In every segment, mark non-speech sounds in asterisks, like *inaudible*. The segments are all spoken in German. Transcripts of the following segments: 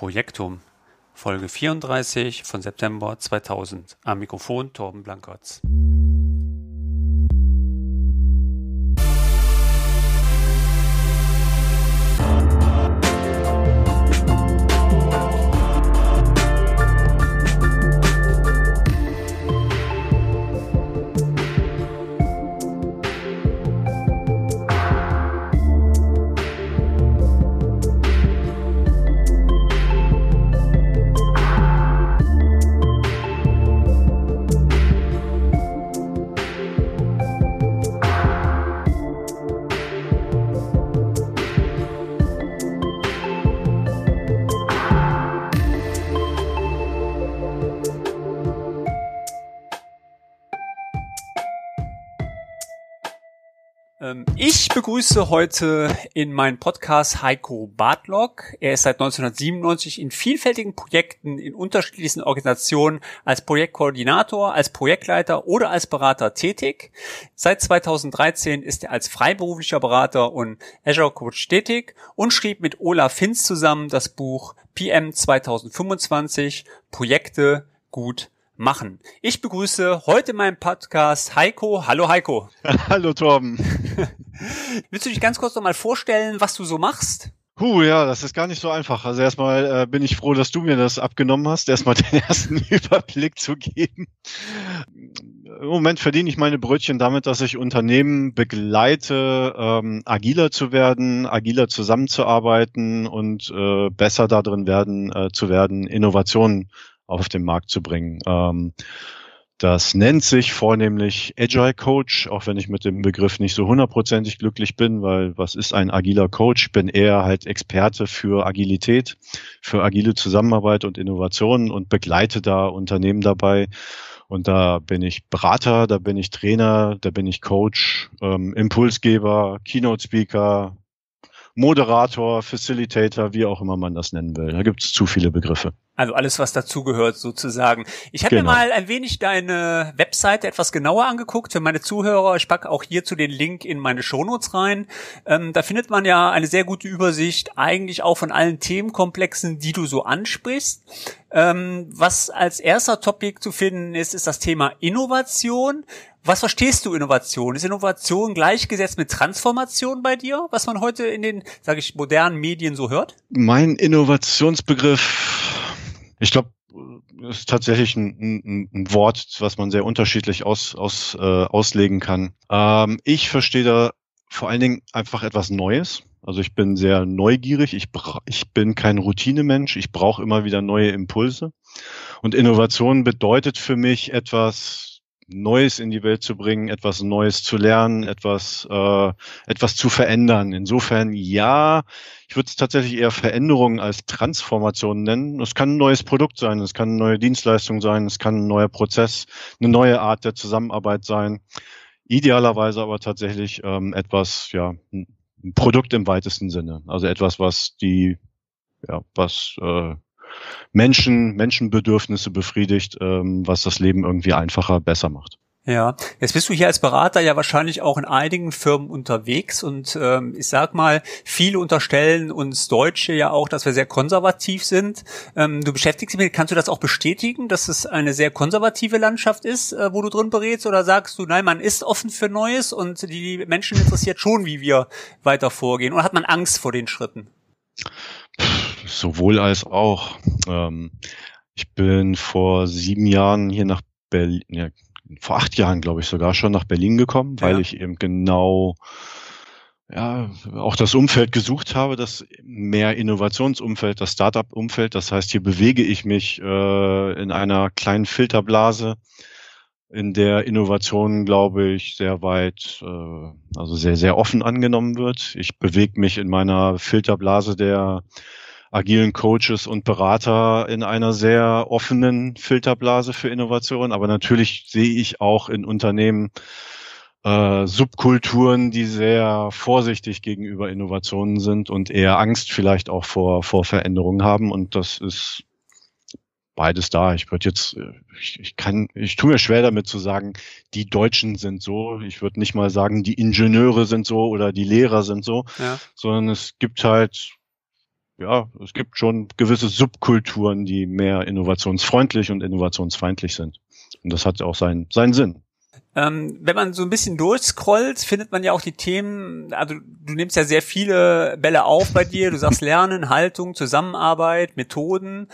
Projektum, Folge 34 von September 2000. Am Mikrofon Torben Blankertz. Begrüße heute in meinem Podcast Heiko Bartlock. Er ist seit 1997 in vielfältigen Projekten in unterschiedlichsten Organisationen als Projektkoordinator, als Projektleiter oder als Berater tätig. Seit 2013 ist er als freiberuflicher Berater und Azure Coach tätig und schrieb mit Olaf Finz zusammen das Buch PM 2025 Projekte gut machen. Ich begrüße heute in meinem Podcast Heiko. Hallo Heiko. *laughs* Hallo Torben. *laughs* Willst du dich ganz kurz noch mal vorstellen, was du so machst? Puh, ja, das ist gar nicht so einfach. Also erstmal äh, bin ich froh, dass du mir das abgenommen hast, erstmal *laughs* den ersten Überblick zu geben. Im Moment verdiene ich meine Brötchen damit, dass ich Unternehmen begleite, ähm, agiler zu werden, agiler zusammenzuarbeiten und äh, besser darin werden äh, zu werden, Innovationen auf den Markt zu bringen. Ähm, das nennt sich vornehmlich Agile Coach, auch wenn ich mit dem Begriff nicht so hundertprozentig glücklich bin, weil was ist ein agiler Coach? Ich bin eher halt Experte für Agilität, für agile Zusammenarbeit und Innovationen und begleite da Unternehmen dabei. Und da bin ich Berater, da bin ich Trainer, da bin ich Coach, ähm, Impulsgeber, Keynote Speaker, Moderator, Facilitator, wie auch immer man das nennen will. Da gibt es zu viele Begriffe. Also alles, was dazugehört sozusagen. Ich habe genau. mir mal ein wenig deine Webseite etwas genauer angeguckt für meine Zuhörer. Ich packe auch hierzu den Link in meine Shownotes rein. Ähm, da findet man ja eine sehr gute Übersicht, eigentlich auch von allen Themenkomplexen, die du so ansprichst. Ähm, was als erster Topic zu finden ist, ist das Thema Innovation. Was verstehst du Innovation? Ist Innovation gleichgesetzt mit Transformation bei dir, was man heute in den, sage ich, modernen Medien so hört? Mein Innovationsbegriff, ich glaube, ist tatsächlich ein, ein, ein, Wort, was man sehr unterschiedlich aus, aus, äh, auslegen kann. Ähm, ich verstehe da vor allen Dingen einfach etwas Neues. Also ich bin sehr neugierig, ich, ich bin kein Routinemensch, ich brauche immer wieder neue Impulse. Und Innovation bedeutet für mich etwas Neues in die Welt zu bringen, etwas Neues zu lernen, etwas, äh, etwas zu verändern. Insofern ja, ich würde es tatsächlich eher Veränderung als Transformation nennen. Es kann ein neues Produkt sein, es kann eine neue Dienstleistung sein, es kann ein neuer Prozess, eine neue Art der Zusammenarbeit sein. Idealerweise aber tatsächlich ähm, etwas, ja, ein Produkt im weitesten Sinne. Also etwas, was die, ja, was äh, Menschen, Menschenbedürfnisse befriedigt, ähm, was das Leben irgendwie einfacher, besser macht. Ja, jetzt bist du hier als Berater ja wahrscheinlich auch in einigen Firmen unterwegs und ähm, ich sag mal, viele unterstellen uns Deutsche ja auch, dass wir sehr konservativ sind. Ähm, du beschäftigst dich mit, kannst du das auch bestätigen, dass es eine sehr konservative Landschaft ist, äh, wo du drin berätst oder sagst du, nein, man ist offen für Neues und die Menschen interessiert schon, wie wir weiter vorgehen oder hat man Angst vor den Schritten? Sowohl als auch. Ähm, ich bin vor sieben Jahren hier nach Berlin, ja, vor acht Jahren glaube ich sogar schon nach Berlin gekommen, ja. weil ich eben genau ja, auch das Umfeld gesucht habe, das mehr Innovationsumfeld, das Startup-Umfeld. Das heißt, hier bewege ich mich äh, in einer kleinen Filterblase, in der Innovation, glaube ich, sehr weit, äh, also sehr, sehr offen angenommen wird. Ich bewege mich in meiner Filterblase der agilen Coaches und Berater in einer sehr offenen Filterblase für Innovation. Aber natürlich sehe ich auch in Unternehmen äh, Subkulturen, die sehr vorsichtig gegenüber Innovationen sind und eher Angst vielleicht auch vor, vor Veränderungen haben. Und das ist beides da. Ich würde jetzt, ich, ich kann, ich tue mir schwer damit zu sagen, die Deutschen sind so. Ich würde nicht mal sagen, die Ingenieure sind so oder die Lehrer sind so, ja. sondern es gibt halt ja, es gibt schon gewisse Subkulturen, die mehr innovationsfreundlich und innovationsfeindlich sind. Und das hat auch seinen, seinen Sinn. Ähm, wenn man so ein bisschen durchscrollt, findet man ja auch die Themen, also du nimmst ja sehr viele Bälle auf bei dir, du sagst *laughs* Lernen, Haltung, Zusammenarbeit, Methoden.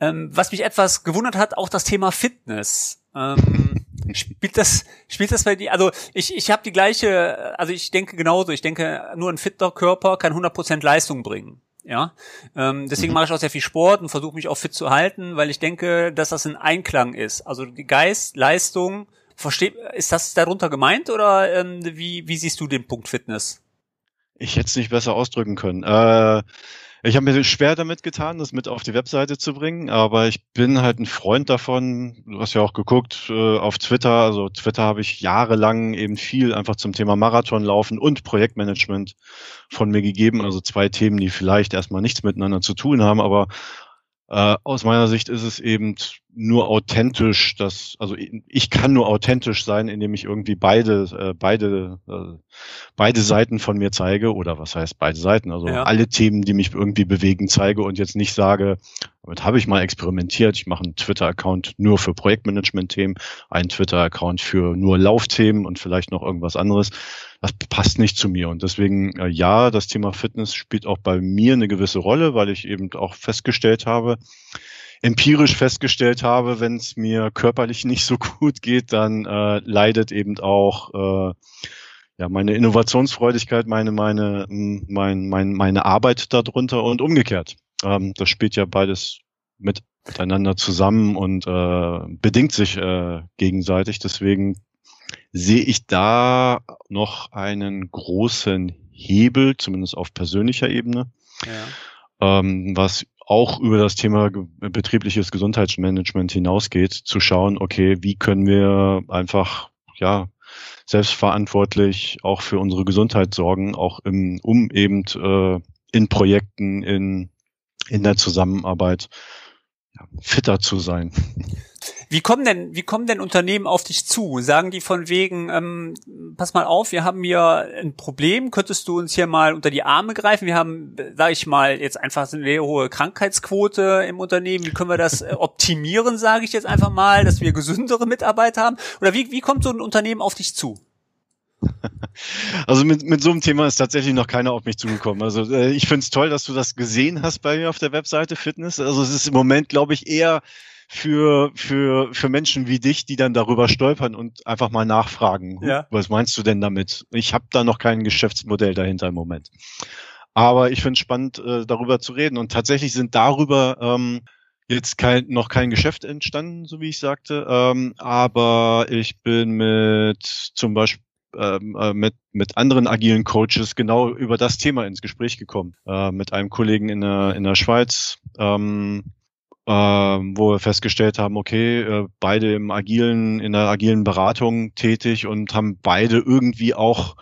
Ähm, was mich etwas gewundert hat, auch das Thema Fitness. Ähm, spielt das, spielt das bei dir? Also ich, ich habe die gleiche, also ich denke genauso, ich denke, nur ein fitter Körper kann 100% Leistung bringen. Ja, ähm, deswegen mhm. mache ich auch sehr viel Sport und versuche mich auch fit zu halten, weil ich denke, dass das ein Einklang ist. Also die Geist, Leistung, versteht, ist das darunter gemeint oder ähm, wie, wie siehst du den Punkt Fitness? Ich hätte es nicht besser ausdrücken können. Äh, ich habe mir schwer damit getan, das mit auf die Webseite zu bringen, aber ich bin halt ein Freund davon. Du hast ja auch geguckt äh, auf Twitter. Also Twitter habe ich jahrelang eben viel einfach zum Thema Marathonlaufen und Projektmanagement von mir gegeben. Also zwei Themen, die vielleicht erstmal nichts miteinander zu tun haben, aber äh, aus meiner Sicht ist es eben nur authentisch, dass, also ich kann nur authentisch sein, indem ich irgendwie beide, äh, beide, äh, beide Seiten von mir zeige, oder was heißt beide Seiten, also ja. alle Themen, die mich irgendwie bewegen, zeige und jetzt nicht sage, damit habe ich mal experimentiert, ich mache einen Twitter-Account nur für Projektmanagement-Themen, einen Twitter-Account für nur Laufthemen und vielleicht noch irgendwas anderes. Das passt nicht zu mir. Und deswegen, äh, ja, das Thema Fitness spielt auch bei mir eine gewisse Rolle, weil ich eben auch festgestellt habe, empirisch festgestellt habe, wenn es mir körperlich nicht so *laughs* gut geht, dann äh, leidet eben auch äh, ja, meine Innovationsfreudigkeit, meine, meine, mein, mein, meine Arbeit darunter und umgekehrt. Ähm, das spielt ja beides mit, miteinander zusammen und äh, bedingt sich äh, gegenseitig. Deswegen sehe ich da noch einen großen Hebel, zumindest auf persönlicher Ebene, ja. ähm, was auch über das Thema betriebliches Gesundheitsmanagement hinausgeht, zu schauen, okay, wie können wir einfach, ja, selbstverantwortlich auch für unsere Gesundheit sorgen, auch im, um eben äh, in Projekten, in, in der Zusammenarbeit ja, fitter zu sein. Wie kommen denn, wie kommen denn Unternehmen auf dich zu? Sagen die von wegen, ähm, pass mal auf, wir haben hier ein Problem, könntest du uns hier mal unter die Arme greifen? Wir haben, sag ich mal, jetzt einfach eine sehr hohe Krankheitsquote im Unternehmen. Wie können wir das äh, optimieren, sage ich jetzt einfach mal, dass wir gesündere Mitarbeiter haben? Oder wie, wie kommt so ein Unternehmen auf dich zu? *laughs* Also mit, mit so einem Thema ist tatsächlich noch keiner auf mich zugekommen. Also äh, ich finde es toll, dass du das gesehen hast bei mir auf der Webseite Fitness. Also es ist im Moment, glaube ich, eher für, für, für Menschen wie dich, die dann darüber stolpern und einfach mal nachfragen, ja. was meinst du denn damit? Ich habe da noch kein Geschäftsmodell dahinter im Moment. Aber ich finde es spannend, äh, darüber zu reden. Und tatsächlich sind darüber ähm, jetzt kein, noch kein Geschäft entstanden, so wie ich sagte. Ähm, aber ich bin mit zum Beispiel mit, mit anderen agilen Coaches genau über das Thema ins Gespräch gekommen. Äh, mit einem Kollegen in der, in der Schweiz, ähm, ähm, wo wir festgestellt haben, okay, äh, beide im agilen, in der agilen Beratung tätig und haben beide irgendwie auch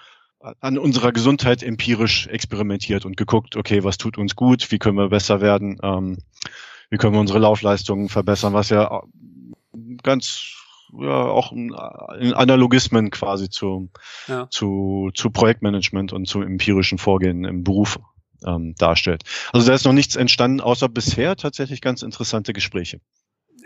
an unserer Gesundheit empirisch experimentiert und geguckt, okay, was tut uns gut, wie können wir besser werden, ähm, wie können wir unsere Laufleistungen verbessern, was ja ganz ja auch in Analogismen quasi zu, ja. zu, zu Projektmanagement und zu empirischen Vorgehen im Beruf ähm, darstellt. Also da ist noch nichts entstanden, außer bisher tatsächlich ganz interessante Gespräche.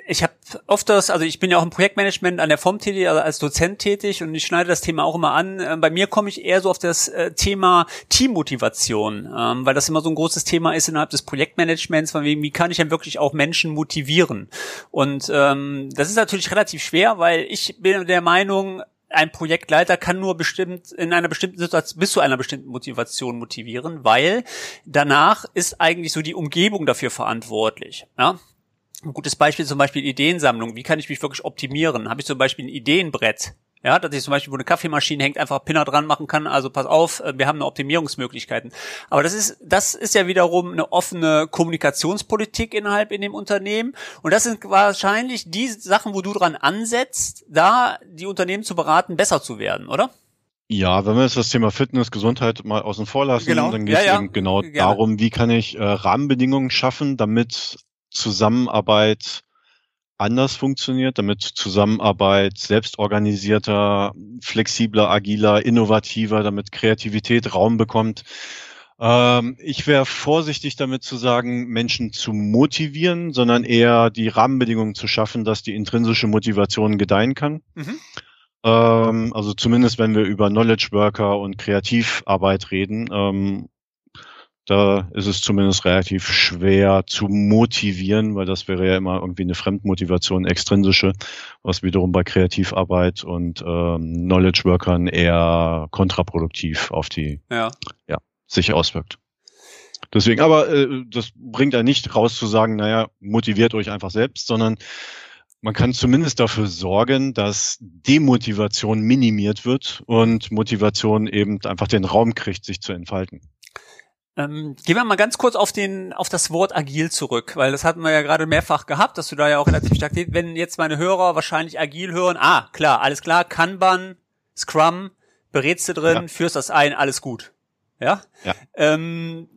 Ich habe oft das, also ich bin ja auch im Projektmanagement an der FOM tätig, also als Dozent tätig und ich schneide das Thema auch immer an. Ähm, bei mir komme ich eher so auf das äh, Thema Teammotivation, ähm, weil das immer so ein großes Thema ist innerhalb des Projektmanagements, von wegen, wie kann ich denn wirklich auch Menschen motivieren? Und ähm, das ist natürlich relativ schwer, weil ich bin der Meinung, ein Projektleiter kann nur bestimmt in einer bestimmten Situation bis zu einer bestimmten Motivation motivieren, weil danach ist eigentlich so die Umgebung dafür verantwortlich. Ja? Ein gutes Beispiel zum Beispiel Ideensammlung. Wie kann ich mich wirklich optimieren? Habe ich zum Beispiel ein Ideenbrett? Ja, dass ich zum Beispiel, wo eine Kaffeemaschine hängt, einfach Pinner dran machen kann. Also pass auf, äh, wir haben eine Optimierungsmöglichkeiten. Aber das ist, das ist ja wiederum eine offene Kommunikationspolitik innerhalb in dem Unternehmen. Und das sind wahrscheinlich die Sachen, wo du dran ansetzt, da die Unternehmen zu beraten, besser zu werden, oder? Ja, wenn wir jetzt das Thema Fitness, Gesundheit mal außen vor lassen, genau. dann geht es ja, ja. eben genau Gerne. darum, wie kann ich äh, Rahmenbedingungen schaffen, damit Zusammenarbeit anders funktioniert, damit Zusammenarbeit selbstorganisierter, flexibler, agiler, innovativer, damit Kreativität Raum bekommt. Ähm, ich wäre vorsichtig damit zu sagen, Menschen zu motivieren, sondern eher die Rahmenbedingungen zu schaffen, dass die intrinsische Motivation gedeihen kann. Mhm. Ähm, also zumindest wenn wir über Knowledge Worker und Kreativarbeit reden, ähm, da ist es zumindest relativ schwer zu motivieren, weil das wäre ja immer irgendwie eine Fremdmotivation, extrinsische, was wiederum bei Kreativarbeit und ähm, Knowledge Workern eher kontraproduktiv auf die ja. Ja, sich auswirkt. Deswegen, aber äh, das bringt ja nicht raus zu sagen, naja, motiviert euch einfach selbst, sondern man kann zumindest dafür sorgen, dass Demotivation minimiert wird und Motivation eben einfach den Raum kriegt, sich zu entfalten. Ähm, gehen wir mal ganz kurz auf den, auf das Wort agil zurück, weil das hatten wir ja gerade mehrfach gehabt, dass du da ja auch relativ stark, wenn jetzt meine Hörer wahrscheinlich agil hören, ah, klar, alles klar, Kanban, Scrum, berätst du drin, ja. führst das ein, alles gut. Ja. ja. Ähm,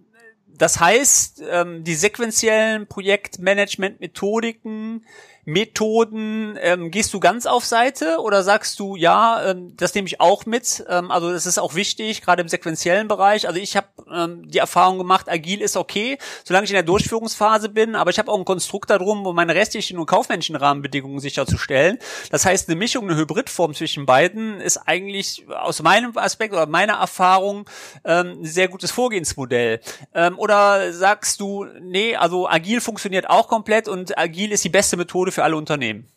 das heißt, ähm, die sequenziellen Projektmanagement-Methodiken, Methoden, ähm, gehst du ganz auf Seite oder sagst du, ja, ähm, das nehme ich auch mit, ähm, also das ist auch wichtig, gerade im sequenziellen Bereich. Also ich habe ähm, die Erfahrung gemacht, agil ist okay, solange ich in der Durchführungsphase bin, aber ich habe auch ein Konstrukt darum, um meine restlichen und kaufmännischen Rahmenbedingungen sicherzustellen. Das heißt, eine Mischung, eine Hybridform zwischen beiden ist eigentlich aus meinem Aspekt oder meiner Erfahrung ähm, ein sehr gutes Vorgehensmodell. Ähm, oder sagst du, nee, also agil funktioniert auch komplett und agil ist die beste Methode für alle Unternehmen.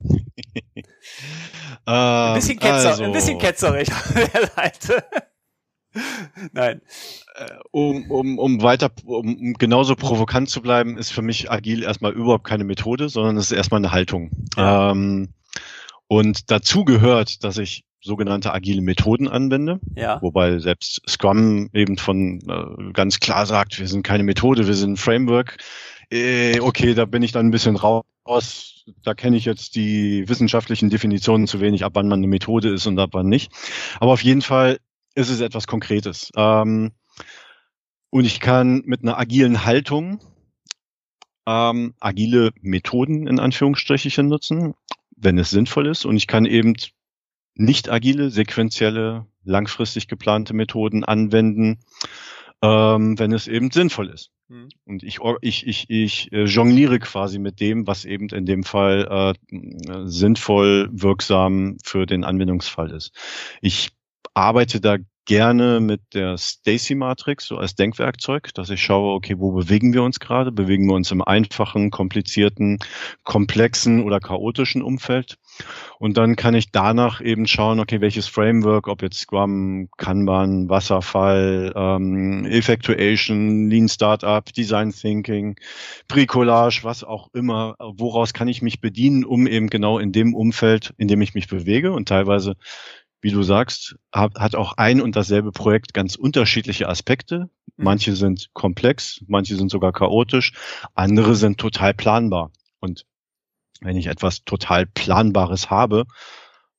*laughs* ein bisschen, ketzer, also, ein bisschen der Seite. *laughs* Nein. Äh, um, um, um weiter, um genauso provokant zu bleiben, ist für mich agil erstmal überhaupt keine Methode, sondern es ist erstmal eine Haltung. Ja. Ähm, und dazu gehört, dass ich sogenannte agile Methoden anwende, ja. wobei selbst Scrum eben von äh, ganz klar sagt, wir sind keine Methode, wir sind ein Framework. Äh, okay, da bin ich dann ein bisschen raus aus, da kenne ich jetzt die wissenschaftlichen Definitionen zu wenig, ab wann man eine Methode ist und ab wann nicht. Aber auf jeden Fall ist es etwas Konkretes. Ähm, und ich kann mit einer agilen Haltung ähm, agile Methoden in Anführungsstrichen nutzen, wenn es sinnvoll ist. Und ich kann eben nicht agile, sequentielle, langfristig geplante Methoden anwenden, ähm, wenn es eben sinnvoll ist. Mhm. Und ich, ich, ich, ich äh, jongliere quasi mit dem, was eben in dem Fall äh, sinnvoll, wirksam für den Anwendungsfall ist. Ich arbeite da gerne mit der Stacy-Matrix so als Denkwerkzeug, dass ich schaue, okay, wo bewegen wir uns gerade? Bewegen wir uns im einfachen, komplizierten, komplexen oder chaotischen Umfeld? Und dann kann ich danach eben schauen, okay, welches Framework, ob jetzt Scrum, Kanban, Wasserfall, ähm, Effectuation, Lean Startup, Design Thinking, Bricolage, was auch immer, woraus kann ich mich bedienen, um eben genau in dem Umfeld, in dem ich mich bewege und teilweise wie du sagst, hat, auch ein und dasselbe Projekt ganz unterschiedliche Aspekte. Mhm. Manche sind komplex, manche sind sogar chaotisch, andere sind total planbar. Und wenn ich etwas total Planbares habe,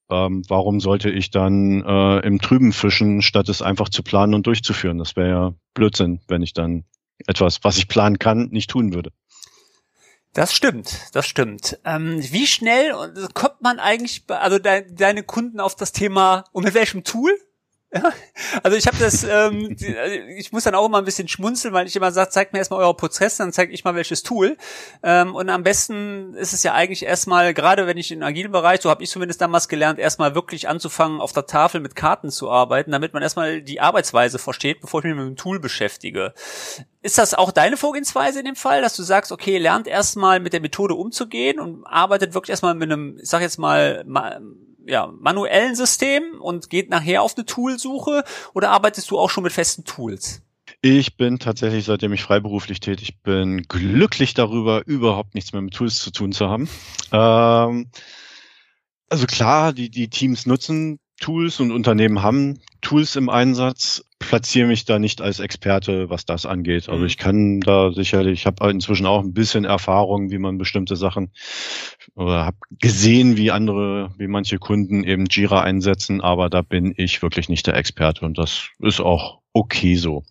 ähm, warum sollte ich dann äh, im Trüben fischen, statt es einfach zu planen und durchzuführen? Das wäre ja Blödsinn, wenn ich dann etwas, was ich planen kann, nicht tun würde. Das stimmt, das stimmt. Ähm, wie schnell kommt man eigentlich, also de deine Kunden auf das Thema und mit welchem Tool? Also ich habe das, ähm, ich muss dann auch immer ein bisschen schmunzeln, weil ich immer sage, zeigt mir erstmal euer Prozess, dann zeige ich mal welches Tool. Ähm, und am besten ist es ja eigentlich erstmal, gerade wenn ich in agilen Bereich, so habe ich zumindest damals gelernt, erstmal wirklich anzufangen, auf der Tafel mit Karten zu arbeiten, damit man erstmal die Arbeitsweise versteht, bevor ich mich mit dem Tool beschäftige. Ist das auch deine Vorgehensweise in dem Fall, dass du sagst, okay, lernt erstmal mit der Methode umzugehen und arbeitet wirklich erstmal mit einem, ich sag jetzt mal, ja, manuellen System und geht nachher auf eine Toolsuche oder arbeitest du auch schon mit festen Tools? Ich bin tatsächlich, seitdem ich freiberuflich tätig bin, glücklich darüber, überhaupt nichts mehr mit Tools zu tun zu haben. Ähm, also klar, die, die Teams nutzen Tools und Unternehmen haben Tools im Einsatz, platziere mich da nicht als Experte, was das angeht. Also mhm. ich kann da sicherlich, ich habe inzwischen auch ein bisschen Erfahrung, wie man bestimmte Sachen oder habe gesehen, wie andere, wie manche Kunden eben Jira einsetzen, aber da bin ich wirklich nicht der Experte und das ist auch okay so.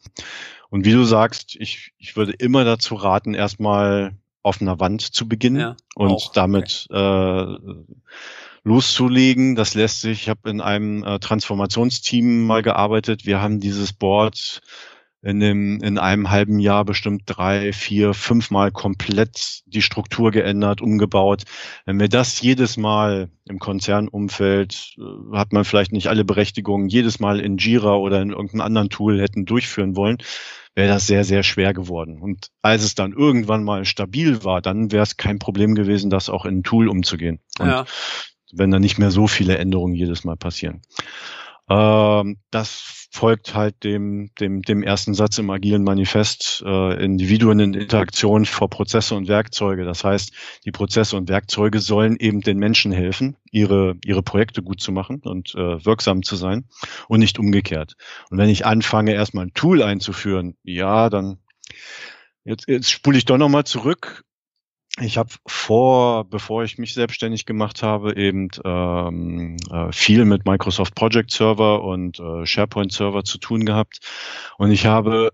Und wie du sagst, ich, ich würde immer dazu raten, erstmal auf einer Wand zu beginnen ja, und auch. damit okay. äh, loszulegen. Das lässt sich, ich habe in einem äh, Transformationsteam mal gearbeitet. Wir haben dieses Board in, dem, in einem halben Jahr bestimmt drei, vier, fünfmal komplett die Struktur geändert, umgebaut. Wenn wir das jedes Mal im Konzernumfeld, äh, hat man vielleicht nicht alle Berechtigungen, jedes Mal in Jira oder in irgendeinem anderen Tool hätten durchführen wollen, wäre das sehr, sehr schwer geworden. Und als es dann irgendwann mal stabil war, dann wäre es kein Problem gewesen, das auch in ein Tool umzugehen. Und ja. Wenn da nicht mehr so viele Änderungen jedes Mal passieren. Ähm, das folgt halt dem, dem, dem ersten Satz im agilen Manifest, äh, Individuen in Interaktion vor Prozesse und Werkzeuge. Das heißt, die Prozesse und Werkzeuge sollen eben den Menschen helfen, ihre, ihre Projekte gut zu machen und äh, wirksam zu sein und nicht umgekehrt. Und wenn ich anfange, erstmal ein Tool einzuführen, ja, dann Jetzt, jetzt spule ich doch nochmal zurück ich habe vor, bevor ich mich selbstständig gemacht habe, eben ähm, äh, viel mit Microsoft Project Server und äh, SharePoint Server zu tun gehabt. Und ich habe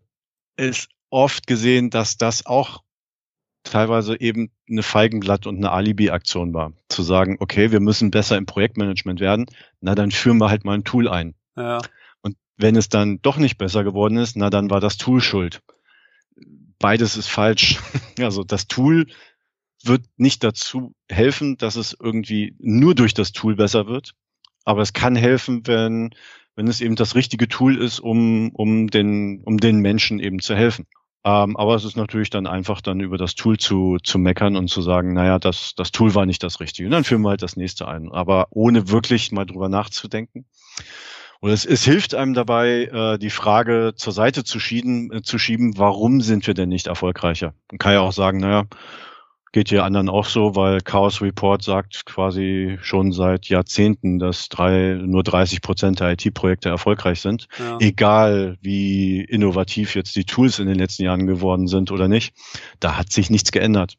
es oft gesehen, dass das auch teilweise eben eine Feigenblatt und eine Alibi-Aktion war. Zu sagen, okay, wir müssen besser im Projektmanagement werden, na dann führen wir halt mal ein Tool ein. Ja. Und wenn es dann doch nicht besser geworden ist, na dann war das Tool schuld. Beides ist falsch. *laughs* Also das Tool wird nicht dazu helfen, dass es irgendwie nur durch das Tool besser wird. Aber es kann helfen, wenn, wenn es eben das richtige Tool ist, um, um, den, um den Menschen eben zu helfen. Ähm, aber es ist natürlich dann einfach dann über das Tool zu, zu meckern und zu sagen, naja, das, das Tool war nicht das Richtige. Und dann führen wir halt das nächste ein. Aber ohne wirklich mal drüber nachzudenken. Und es, es hilft einem dabei, äh, die Frage zur Seite zu schieben, äh, zu schieben, warum sind wir denn nicht erfolgreicher? Man kann ja auch sagen, naja, geht hier anderen auch so, weil Chaos Report sagt quasi schon seit Jahrzehnten, dass drei, nur 30 Prozent der IT-Projekte erfolgreich sind. Ja. Egal wie innovativ jetzt die Tools in den letzten Jahren geworden sind oder nicht. Da hat sich nichts geändert.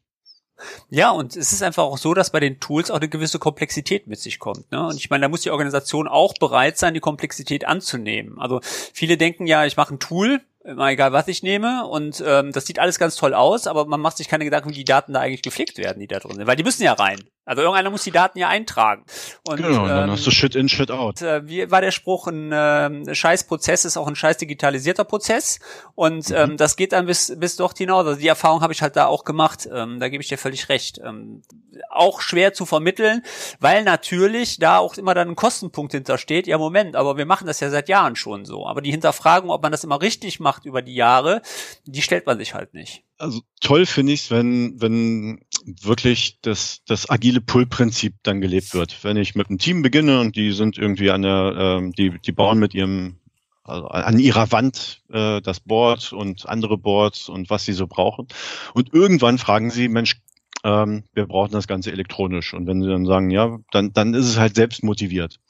Ja, und es ist einfach auch so, dass bei den Tools auch eine gewisse Komplexität mit sich kommt. Ne? Und ich meine, da muss die Organisation auch bereit sein, die Komplexität anzunehmen. Also viele denken ja, ich mache ein Tool, mal egal was ich nehme und ähm, das sieht alles ganz toll aus, aber man macht sich keine Gedanken, wie die Daten da eigentlich gepflegt werden, die da drin sind, weil die müssen ja rein. Also irgendeiner muss die Daten ja eintragen. Und, genau, dann ähm, hast du Shit in, Shit out. Äh, wie war der Spruch, ein äh, scheiß Prozess ist auch ein scheiß digitalisierter Prozess und mhm. ähm, das geht dann bis, bis dort hinaus. Also die Erfahrung habe ich halt da auch gemacht, ähm, da gebe ich dir völlig recht. Ähm, auch schwer zu vermitteln, weil natürlich da auch immer dann ein Kostenpunkt hintersteht. Ja, Moment, aber wir machen das ja seit Jahren schon so. Aber die Hinterfragung, ob man das immer richtig macht über die Jahre, die stellt man sich halt nicht. Also toll finde ich wenn, wenn wirklich das, das agile Pull-Prinzip dann gelebt wird. Wenn ich mit einem Team beginne und die sind irgendwie an der, ähm, die, die bauen mit ihrem, also an ihrer Wand äh, das Board und andere Boards und was sie so brauchen. Und irgendwann fragen sie, Mensch, ähm, wir brauchen das Ganze elektronisch. Und wenn sie dann sagen, ja, dann, dann ist es halt selbst motiviert.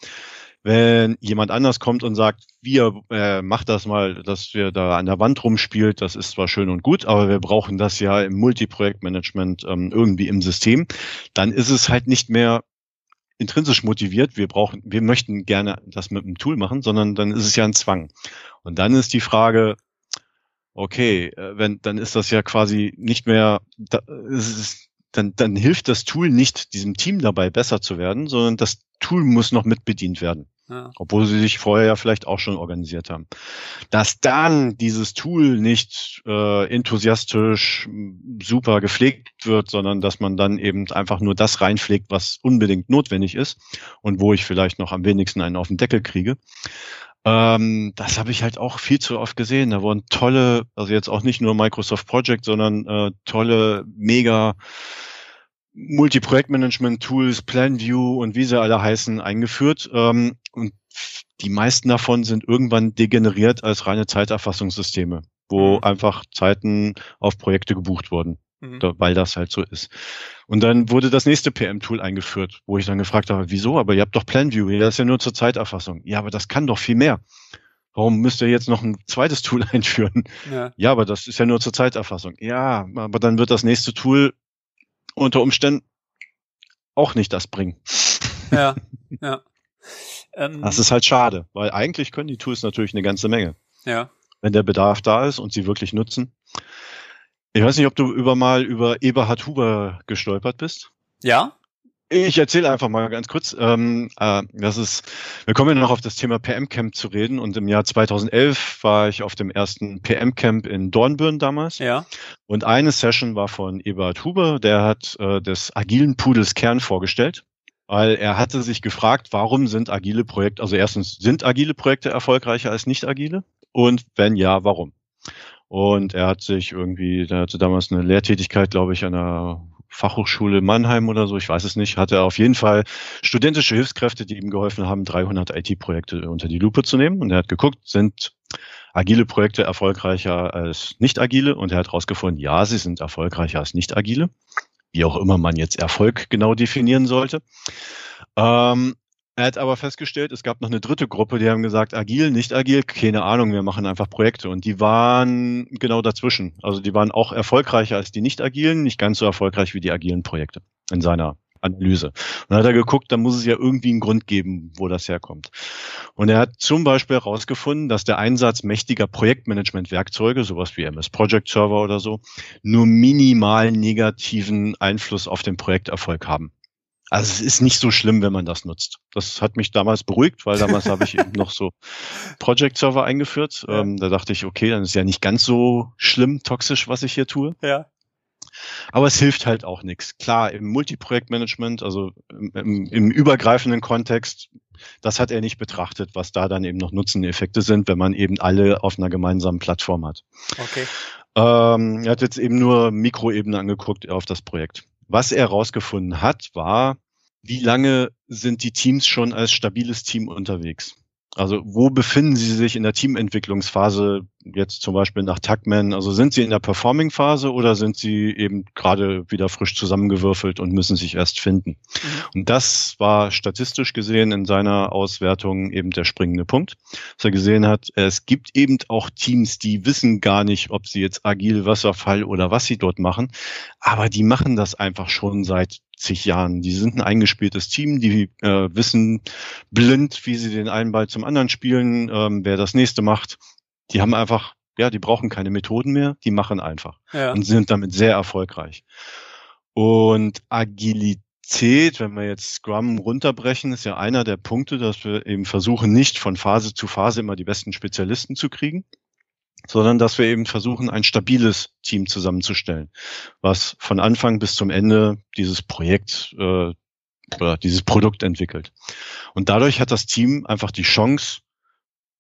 Wenn jemand anders kommt und sagt, wir äh, macht das mal, dass wir da an der Wand rumspielt, das ist zwar schön und gut, aber wir brauchen das ja im Multiprojektmanagement ähm, irgendwie im System, dann ist es halt nicht mehr intrinsisch motiviert, wir brauchen, wir möchten gerne das mit einem Tool machen, sondern dann ist es ja ein Zwang. Und dann ist die Frage, okay, äh, wenn, dann ist das ja quasi nicht mehr, da, ist, dann, dann hilft das Tool nicht diesem Team dabei besser zu werden, sondern das Tool muss noch mitbedient werden. Obwohl sie sich vorher ja vielleicht auch schon organisiert haben. Dass dann dieses Tool nicht äh, enthusiastisch super gepflegt wird, sondern dass man dann eben einfach nur das reinpflegt, was unbedingt notwendig ist und wo ich vielleicht noch am wenigsten einen auf den Deckel kriege. Ähm, das habe ich halt auch viel zu oft gesehen. Da wurden tolle, also jetzt auch nicht nur Microsoft Project, sondern äh, tolle, mega Multi-Projektmanagement-Tools, PlanView und wie sie alle heißen, eingeführt. Ähm, und die meisten davon sind irgendwann degeneriert als reine Zeiterfassungssysteme, wo mhm. einfach Zeiten auf Projekte gebucht wurden, mhm. weil das halt so ist. Und dann wurde das nächste PM-Tool eingeführt, wo ich dann gefragt habe, wieso? Aber ihr habt doch PlanView, das ist ja nur zur Zeiterfassung. Ja, aber das kann doch viel mehr. Warum müsst ihr jetzt noch ein zweites Tool *laughs* einführen? Ja. ja, aber das ist ja nur zur Zeiterfassung. Ja, aber dann wird das nächste Tool unter Umständen auch nicht das bringen. Ja, *laughs* ja. Ähm, das ist halt schade, weil eigentlich können die Tools natürlich eine ganze Menge. Ja. Wenn der Bedarf da ist und sie wirklich nutzen. Ich weiß nicht, ob du über mal über Eberhard Huber gestolpert bist. Ja. Ich erzähle einfach mal ganz kurz. Ähm, äh, das ist, wir kommen ja noch auf das Thema PM-Camp zu reden und im Jahr 2011 war ich auf dem ersten PM-Camp in Dornbirn damals. Ja. Und eine Session war von Ebert Huber, der hat äh, des agilen Pudels Kern vorgestellt, weil er hatte sich gefragt, warum sind agile Projekte, also erstens, sind agile Projekte erfolgreicher als nicht agile? Und wenn ja, warum? Und er hat sich irgendwie, der hatte damals eine Lehrtätigkeit, glaube ich, an der Fachhochschule Mannheim oder so, ich weiß es nicht, hatte er auf jeden Fall studentische Hilfskräfte, die ihm geholfen haben, 300 IT-Projekte unter die Lupe zu nehmen. Und er hat geguckt, sind agile Projekte erfolgreicher als nicht agile? Und er hat herausgefunden, ja, sie sind erfolgreicher als nicht agile. Wie auch immer man jetzt Erfolg genau definieren sollte. Ähm, er hat aber festgestellt, es gab noch eine dritte Gruppe, die haben gesagt, agil, nicht agil, keine Ahnung, wir machen einfach Projekte. Und die waren genau dazwischen. Also die waren auch erfolgreicher als die nicht agilen, nicht ganz so erfolgreich wie die agilen Projekte in seiner Analyse. Und dann hat er geguckt, da muss es ja irgendwie einen Grund geben, wo das herkommt. Und er hat zum Beispiel herausgefunden, dass der Einsatz mächtiger Projektmanagement-Werkzeuge, sowas wie MS Project Server oder so, nur minimal negativen Einfluss auf den Projekterfolg haben. Also es ist nicht so schlimm, wenn man das nutzt. Das hat mich damals beruhigt, weil damals habe ich eben noch so *laughs* Project Server eingeführt. Ähm, da dachte ich, okay, dann ist ja nicht ganz so schlimm, toxisch, was ich hier tue. Ja. Aber es hilft halt auch nichts. Klar, im Multiprojektmanagement, also im, im, im übergreifenden Kontext, das hat er nicht betrachtet, was da dann eben noch Nutzeneffekte sind, wenn man eben alle auf einer gemeinsamen Plattform hat. Okay. Ähm, er hat jetzt eben nur Mikroebene angeguckt auf das Projekt. Was er herausgefunden hat, war, wie lange sind die Teams schon als stabiles Team unterwegs? Also wo befinden Sie sich in der Teamentwicklungsphase jetzt zum Beispiel nach Tuckman? Also sind Sie in der Performing-Phase oder sind Sie eben gerade wieder frisch zusammengewürfelt und müssen sich erst finden? Mhm. Und das war statistisch gesehen in seiner Auswertung eben der springende Punkt, dass er gesehen hat, es gibt eben auch Teams, die wissen gar nicht, ob sie jetzt agil, Wasserfall oder was sie dort machen, aber die machen das einfach schon seit zig Jahren. Die sind ein eingespieltes Team, die äh, wissen blind, wie sie den einen Ball zum anderen spielen, ähm, wer das nächste macht. Die haben einfach, ja, die brauchen keine Methoden mehr, die machen einfach ja. und sind damit sehr erfolgreich. Und Agilität, wenn wir jetzt Scrum runterbrechen, ist ja einer der Punkte, dass wir eben versuchen, nicht von Phase zu Phase immer die besten Spezialisten zu kriegen, sondern dass wir eben versuchen, ein stabiles Team zusammenzustellen, was von Anfang bis zum Ende dieses Projekt äh, oder dieses Produkt entwickelt. Und dadurch hat das Team einfach die Chance,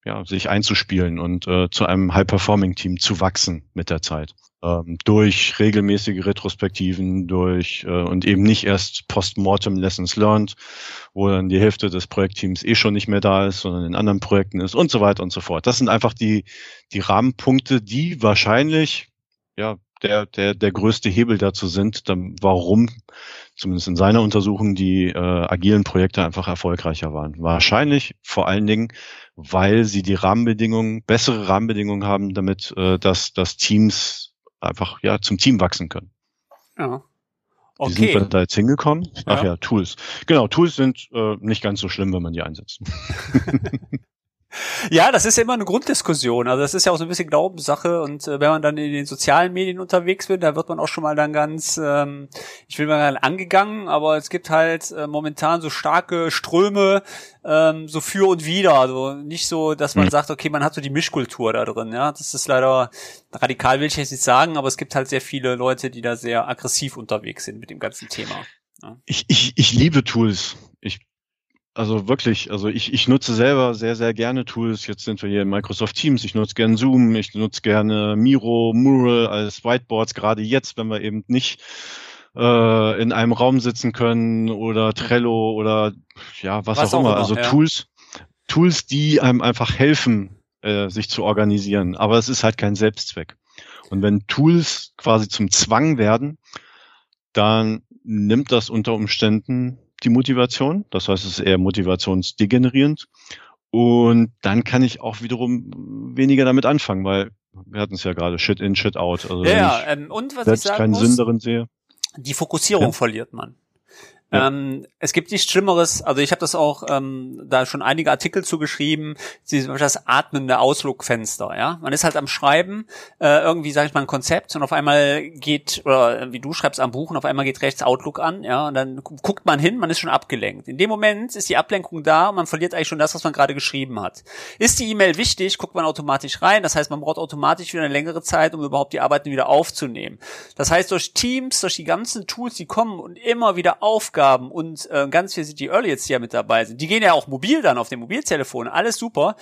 ja, sich einzuspielen und äh, zu einem High-Performing-Team zu wachsen mit der Zeit. Ähm, durch regelmäßige Retrospektiven, durch äh, und eben nicht erst Postmortem Lessons Learned, wo dann die Hälfte des Projektteams eh schon nicht mehr da ist, sondern in anderen Projekten ist und so weiter und so fort. Das sind einfach die, die Rahmenpunkte, die wahrscheinlich ja der, der, der größte Hebel dazu sind, dann, warum, zumindest in seiner Untersuchung, die äh, agilen Projekte einfach erfolgreicher waren. Wahrscheinlich vor allen Dingen, weil sie die Rahmenbedingungen, bessere Rahmenbedingungen haben, damit äh, dass, dass Teams einfach ja zum Team wachsen können. Ja. Okay. Wie sind wir da jetzt hingekommen? Ach ja, ja Tools. Genau, Tools sind äh, nicht ganz so schlimm, wenn man die einsetzt. *laughs* *laughs* Ja, das ist ja immer eine Grunddiskussion. Also das ist ja auch so ein bisschen Glaubenssache. Und äh, wenn man dann in den sozialen Medien unterwegs wird, da wird man auch schon mal dann ganz, ähm, ich will mal sagen, angegangen, aber es gibt halt äh, momentan so starke Ströme, ähm, so für und wieder. Also nicht so, dass man mhm. sagt, okay, man hat so die Mischkultur da drin. Ja, das ist leider radikal, will ich jetzt nicht sagen, aber es gibt halt sehr viele Leute, die da sehr aggressiv unterwegs sind mit dem ganzen Thema. Ja. Ich, ich, ich liebe Tools. Ich also wirklich, also ich, ich nutze selber sehr, sehr gerne Tools. Jetzt sind wir hier in Microsoft Teams. Ich nutze gerne Zoom, ich nutze gerne Miro, Mural als Whiteboards, gerade jetzt, wenn wir eben nicht äh, in einem Raum sitzen können oder Trello oder ja, was, was auch, auch, immer. Also ja. Tools, Tools, die einem einfach helfen, äh, sich zu organisieren. Aber es ist halt kein Selbstzweck. Und wenn Tools quasi zum Zwang werden, dann nimmt das unter Umständen die Motivation. Das heißt, es ist eher motivationsdegenerierend. Und dann kann ich auch wiederum weniger damit anfangen, weil wir hatten es ja gerade, Shit in, Shit out. Also ja, ja. Ähm, und was ich sagen keinen muss, Sinn darin sehe. Die Fokussierung ja. verliert man. Ja. Ähm, es gibt nichts Schlimmeres, also ich habe das auch ähm, da schon einige Artikel zugeschrieben, das atmende Ausflugfenster, ja. Man ist halt am Schreiben, äh, irgendwie sage ich mal ein Konzept und auf einmal geht, oder wie du schreibst am Buch und auf einmal geht rechts Outlook an, ja, und dann guckt man hin, man ist schon abgelenkt. In dem Moment ist die Ablenkung da und man verliert eigentlich schon das, was man gerade geschrieben hat. Ist die E-Mail wichtig, guckt man automatisch rein, das heißt, man braucht automatisch wieder eine längere Zeit, um überhaupt die Arbeiten wieder aufzunehmen. Das heißt, durch Teams, durch die ganzen Tools, die kommen und immer wieder auf Aufgaben und äh, ganz viele die Early jetzt hier mit dabei sind, die gehen ja auch mobil dann auf dem Mobiltelefon, alles super,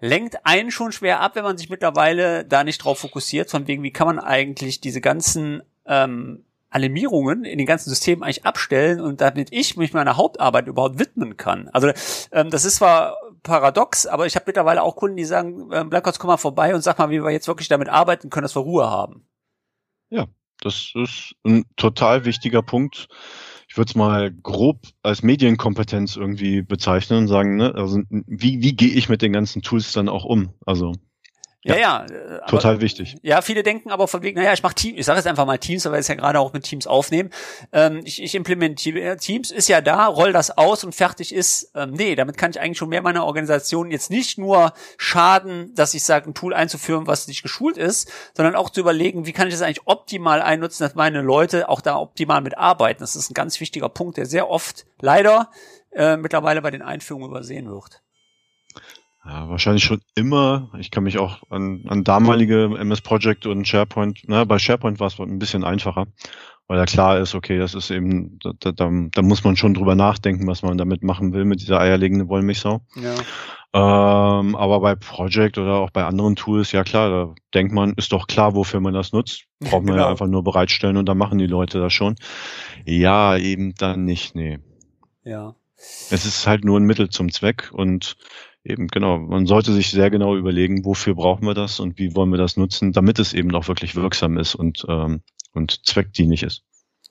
lenkt einen schon schwer ab, wenn man sich mittlerweile da nicht drauf fokussiert, von wegen, wie kann man eigentlich diese ganzen ähm, Alarmierungen in den ganzen Systemen eigentlich abstellen und damit ich mich meiner Hauptarbeit überhaupt widmen kann. Also ähm, das ist zwar paradox, aber ich habe mittlerweile auch Kunden, die sagen, ähm, Blackouts, komm mal vorbei und sag mal, wie wir jetzt wirklich damit arbeiten können, dass wir Ruhe haben. Ja, das ist ein total wichtiger Punkt ich würde es mal grob als Medienkompetenz irgendwie bezeichnen und sagen, ne, also wie, wie gehe ich mit den ganzen Tools dann auch um? Also ja, ja. ja äh, total wichtig. Ja, viele denken aber von wegen, naja, ich mache Teams, ich sage jetzt einfach mal Teams, weil wir es ja gerade auch mit Teams aufnehmen. Ähm, ich, ich implementiere Teams, ist ja da, roll das aus und fertig ist. Ähm, nee, damit kann ich eigentlich schon mehr meiner Organisation jetzt nicht nur schaden, dass ich sage, ein Tool einzuführen, was nicht geschult ist, sondern auch zu überlegen, wie kann ich das eigentlich optimal einnutzen, dass meine Leute auch da optimal mitarbeiten. Das ist ein ganz wichtiger Punkt, der sehr oft leider äh, mittlerweile bei den Einführungen übersehen wird. Ja, wahrscheinlich schon immer. Ich kann mich auch an, an damalige MS Project und SharePoint, na, bei SharePoint war es ein bisschen einfacher, weil da klar ist, okay, das ist eben, da, da, da muss man schon drüber nachdenken, was man damit machen will mit dieser eierlegenden Wollmilchsau. Ja. Ähm, aber bei Project oder auch bei anderen Tools, ja klar, da denkt man, ist doch klar, wofür man das nutzt. *laughs* Braucht man genau. ja einfach nur bereitstellen und dann machen die Leute das schon. Ja, eben dann nicht, nee. Ja. Es ist halt nur ein Mittel zum Zweck und Eben, genau. Man sollte sich sehr genau überlegen, wofür brauchen wir das und wie wollen wir das nutzen, damit es eben auch wirklich wirksam ist und, ähm, und zweckdienlich ist.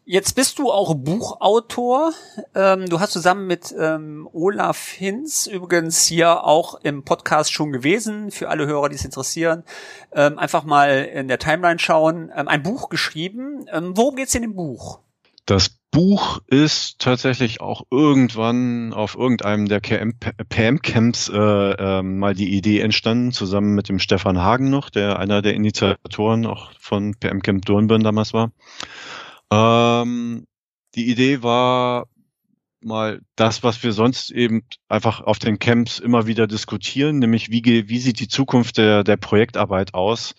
Jetzt bist du auch Buchautor. Ähm, du hast zusammen mit ähm, Olaf Hinz übrigens hier auch im Podcast schon gewesen, für alle Hörer, die es interessieren. Ähm, einfach mal in der Timeline schauen. Ähm, ein Buch geschrieben. Ähm, worum geht's in dem Buch? Das Buch ist tatsächlich auch irgendwann auf irgendeinem der PM-Camps äh, äh, mal die Idee entstanden, zusammen mit dem Stefan Hagen noch, der einer der Initiatoren auch von PM-Camp Dornbirn damals war. Ähm, die Idee war mal das, was wir sonst eben einfach auf den Camps immer wieder diskutieren, nämlich wie, wie sieht die Zukunft der, der Projektarbeit aus?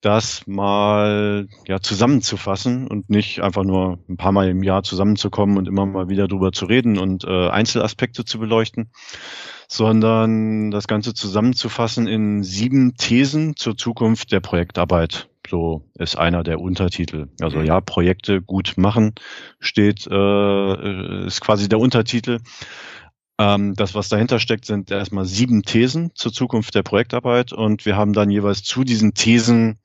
Das mal ja zusammenzufassen und nicht einfach nur ein paar Mal im Jahr zusammenzukommen und immer mal wieder drüber zu reden und äh, Einzelaspekte zu beleuchten, sondern das Ganze zusammenzufassen in sieben Thesen zur Zukunft der Projektarbeit. So ist einer der Untertitel. Also ja, Projekte gut machen steht, äh, ist quasi der Untertitel. Ähm, das, was dahinter steckt, sind erstmal sieben Thesen zur Zukunft der Projektarbeit und wir haben dann jeweils zu diesen Thesen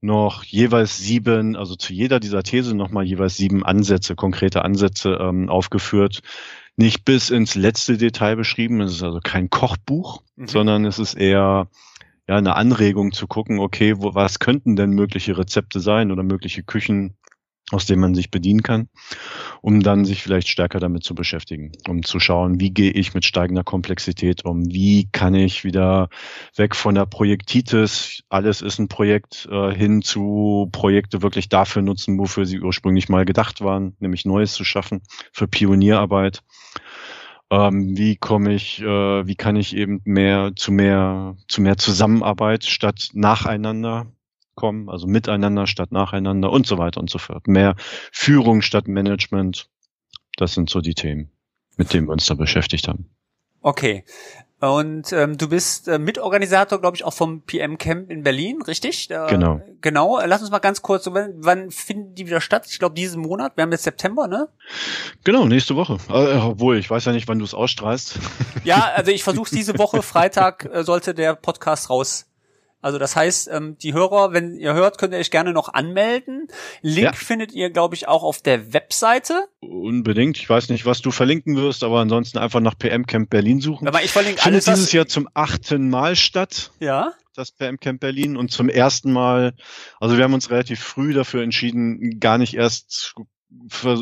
noch jeweils sieben, also zu jeder dieser These nochmal jeweils sieben Ansätze, konkrete Ansätze ähm, aufgeführt. Nicht bis ins letzte Detail beschrieben. Es ist also kein Kochbuch, mhm. sondern es ist eher ja eine Anregung zu gucken, okay, wo, was könnten denn mögliche Rezepte sein oder mögliche Küchen, aus dem man sich bedienen kann, um dann sich vielleicht stärker damit zu beschäftigen, um zu schauen, wie gehe ich mit steigender Komplexität um, wie kann ich wieder weg von der Projektitis, alles ist ein Projekt, äh, hin zu Projekte wirklich dafür nutzen, wofür sie ursprünglich mal gedacht waren, nämlich Neues zu schaffen, für Pionierarbeit. Ähm, wie komme ich, äh, wie kann ich eben mehr zu mehr zu mehr Zusammenarbeit statt nacheinander kommen, also miteinander statt nacheinander und so weiter und so fort. Mehr Führung statt Management. Das sind so die Themen, mit denen wir uns da beschäftigt haben. Okay. Und ähm, du bist äh, Mitorganisator, glaube ich, auch vom PM Camp in Berlin, richtig? Äh, genau. Genau. Lass uns mal ganz kurz, wann, wann finden die wieder statt? Ich glaube, diesen Monat. Wir haben jetzt September, ne? Genau, nächste Woche. Äh, obwohl, ich weiß ja nicht, wann du es ausstrahlst. Ja, *laughs* also ich versuche diese Woche, Freitag, äh, sollte der Podcast raus also das heißt, ähm, die Hörer, wenn ihr hört, könnt ihr euch gerne noch anmelden. Link ja. findet ihr, glaube ich, auch auf der Webseite. Unbedingt. Ich weiß nicht, was du verlinken wirst, aber ansonsten einfach nach PM Camp Berlin suchen. Aber ich verlinke alles. Findet dieses Jahr zum achten Mal statt. Ja. Das PM Camp Berlin und zum ersten Mal, also wir haben uns relativ früh dafür entschieden, gar nicht erst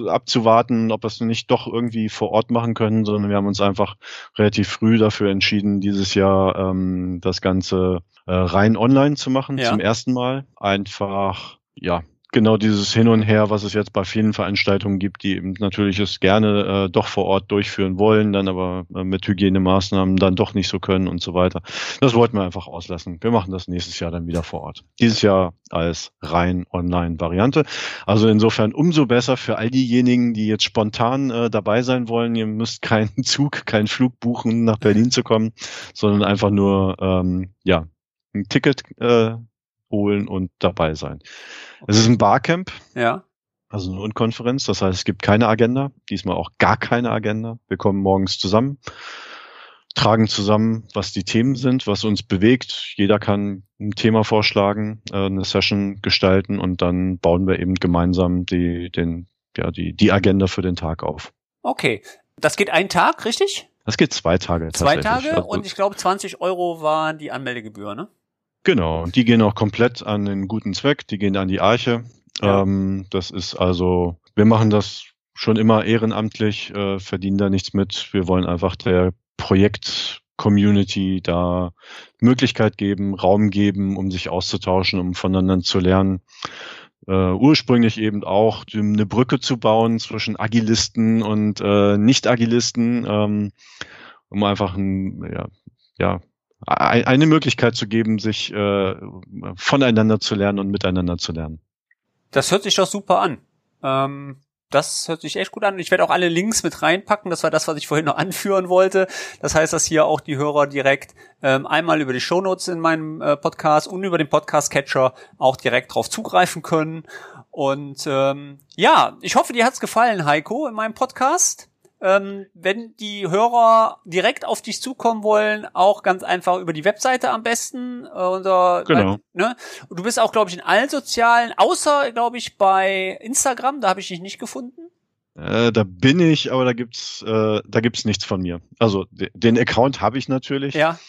abzuwarten, ob wir es nicht doch irgendwie vor Ort machen können, sondern wir haben uns einfach relativ früh dafür entschieden, dieses Jahr ähm, das Ganze äh, rein online zu machen, ja. zum ersten Mal. Einfach, ja, genau dieses Hin und Her, was es jetzt bei vielen Veranstaltungen gibt, die eben natürlich es gerne äh, doch vor Ort durchführen wollen, dann aber äh, mit Hygienemaßnahmen dann doch nicht so können und so weiter. Das wollten wir einfach auslassen. Wir machen das nächstes Jahr dann wieder vor Ort. Dieses Jahr als rein Online-Variante. Also insofern umso besser für all diejenigen, die jetzt spontan äh, dabei sein wollen. Ihr müsst keinen *laughs* Zug, keinen Flug buchen, nach Berlin zu kommen, sondern einfach nur ähm, ja ein Ticket äh, holen und dabei sein. Okay. Es ist ein Barcamp. Ja. Also eine Unkonferenz. Das heißt, es gibt keine Agenda. Diesmal auch gar keine Agenda. Wir kommen morgens zusammen, tragen zusammen, was die Themen sind, was uns bewegt. Jeder kann ein Thema vorschlagen, äh, eine Session gestalten und dann bauen wir eben gemeinsam die, den, ja, die, die Agenda für den Tag auf. Okay. Das geht einen Tag, richtig? Das geht zwei Tage. Zwei Tage also und ich glaube 20 Euro waren die Anmeldegebühr, ne? Genau, und die gehen auch komplett an den guten Zweck, die gehen an die Arche. Ja. Ähm, das ist also, wir machen das schon immer ehrenamtlich, äh, verdienen da nichts mit. Wir wollen einfach der Projekt Community da Möglichkeit geben, Raum geben, um sich auszutauschen, um voneinander zu lernen. Uh, ursprünglich eben auch eine Brücke zu bauen zwischen Agilisten und äh, Nicht-Agilisten, ähm, um einfach ein, ja, ja, eine Möglichkeit zu geben, sich äh, voneinander zu lernen und miteinander zu lernen. Das hört sich doch super an. Ähm, das hört sich echt gut an. Ich werde auch alle Links mit reinpacken. Das war das, was ich vorhin noch *laughs* anführen wollte. Das heißt, dass hier auch die Hörer direkt ähm, einmal über die Shownotes in meinem äh, Podcast und über den Podcast-Catcher auch direkt drauf zugreifen können. Und ähm, ja, ich hoffe, dir hat's gefallen, Heiko, in meinem Podcast ähm, wenn die Hörer direkt auf dich zukommen wollen, auch ganz einfach über die Webseite am besten. Äh, oder, genau. Ne? Du bist auch, glaube ich, in allen sozialen, außer, glaube ich, bei Instagram, da habe ich dich nicht gefunden. Äh, da bin ich, aber da gibt's, äh, da gibt's nichts von mir. Also den Account habe ich natürlich. Ja.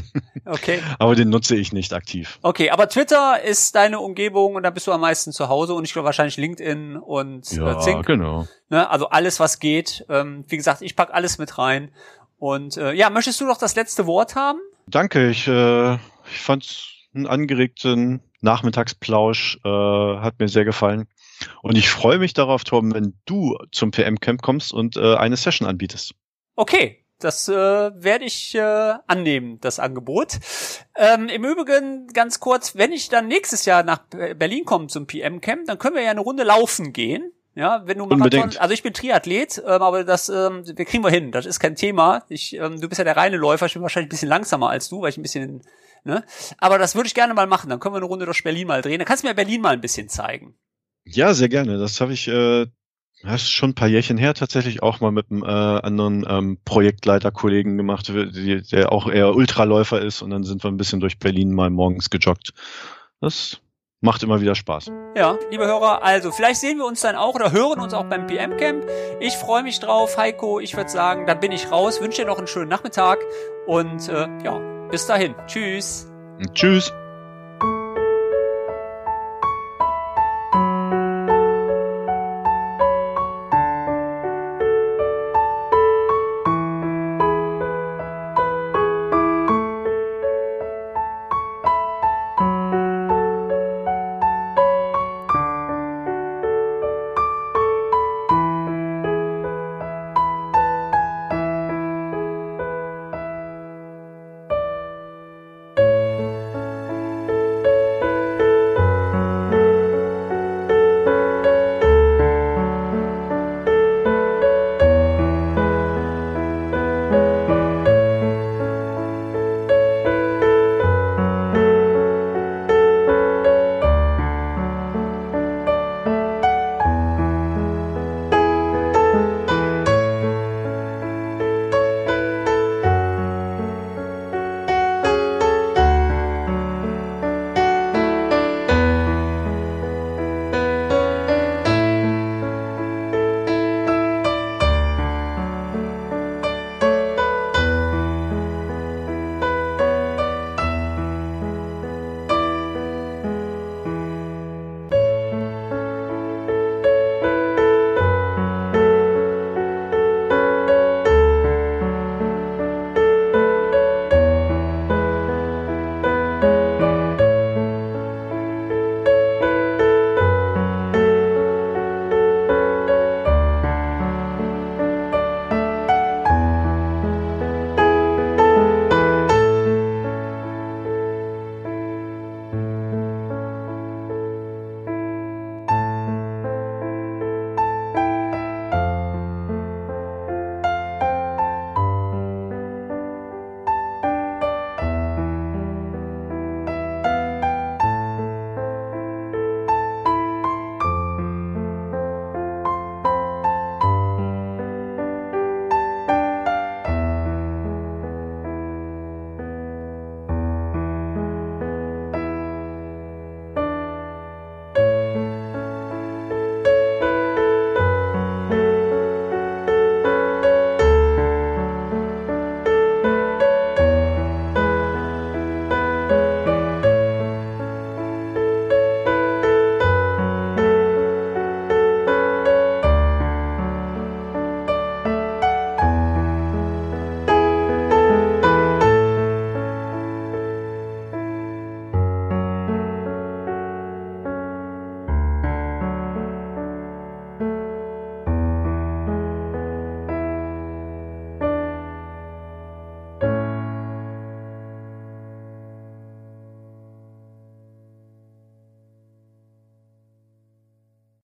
*laughs* Okay. aber den nutze ich nicht aktiv. Okay, aber Twitter ist deine Umgebung und da bist du am meisten zu Hause und ich glaube wahrscheinlich LinkedIn und äh, ja, äh, Zink. genau. Ne, also alles, was geht. Ähm, wie gesagt, ich pack alles mit rein. Und äh, ja, möchtest du noch das letzte Wort haben? Danke, ich, äh, ich fand einen angeregten Nachmittagsplausch, äh, hat mir sehr gefallen. Und ich freue mich darauf, Torben, wenn du zum PM-Camp kommst und äh, eine Session anbietest. Okay, das äh, werde ich äh, annehmen, das Angebot. Ähm, Im Übrigen, ganz kurz, wenn ich dann nächstes Jahr nach Berlin komme zum PM-Camp, dann können wir ja eine Runde laufen gehen. Ja, wenn du Marathon, also ich bin Triathlet, ähm, aber das ähm, wir kriegen wir hin. Das ist kein Thema. Ich, ähm, du bist ja der reine Läufer. Ich bin wahrscheinlich ein bisschen langsamer als du, weil ich ein bisschen, ne? Aber das würde ich gerne mal machen. Dann können wir eine Runde durch Berlin mal drehen. Dann kannst du mir Berlin mal ein bisschen zeigen. Ja, sehr gerne. Das habe ich äh, das ist schon ein paar Jährchen her tatsächlich auch mal mit einem äh, anderen ähm, Projektleiterkollegen gemacht, die, der auch eher Ultraläufer ist und dann sind wir ein bisschen durch Berlin mal morgens gejoggt. Das macht immer wieder Spaß. Ja, liebe Hörer, also vielleicht sehen wir uns dann auch oder hören uns auch beim PM Camp. Ich freue mich drauf, Heiko. Ich würde sagen, dann bin ich raus. Wünsche dir noch einen schönen Nachmittag und äh, ja, bis dahin. Tschüss. Tschüss.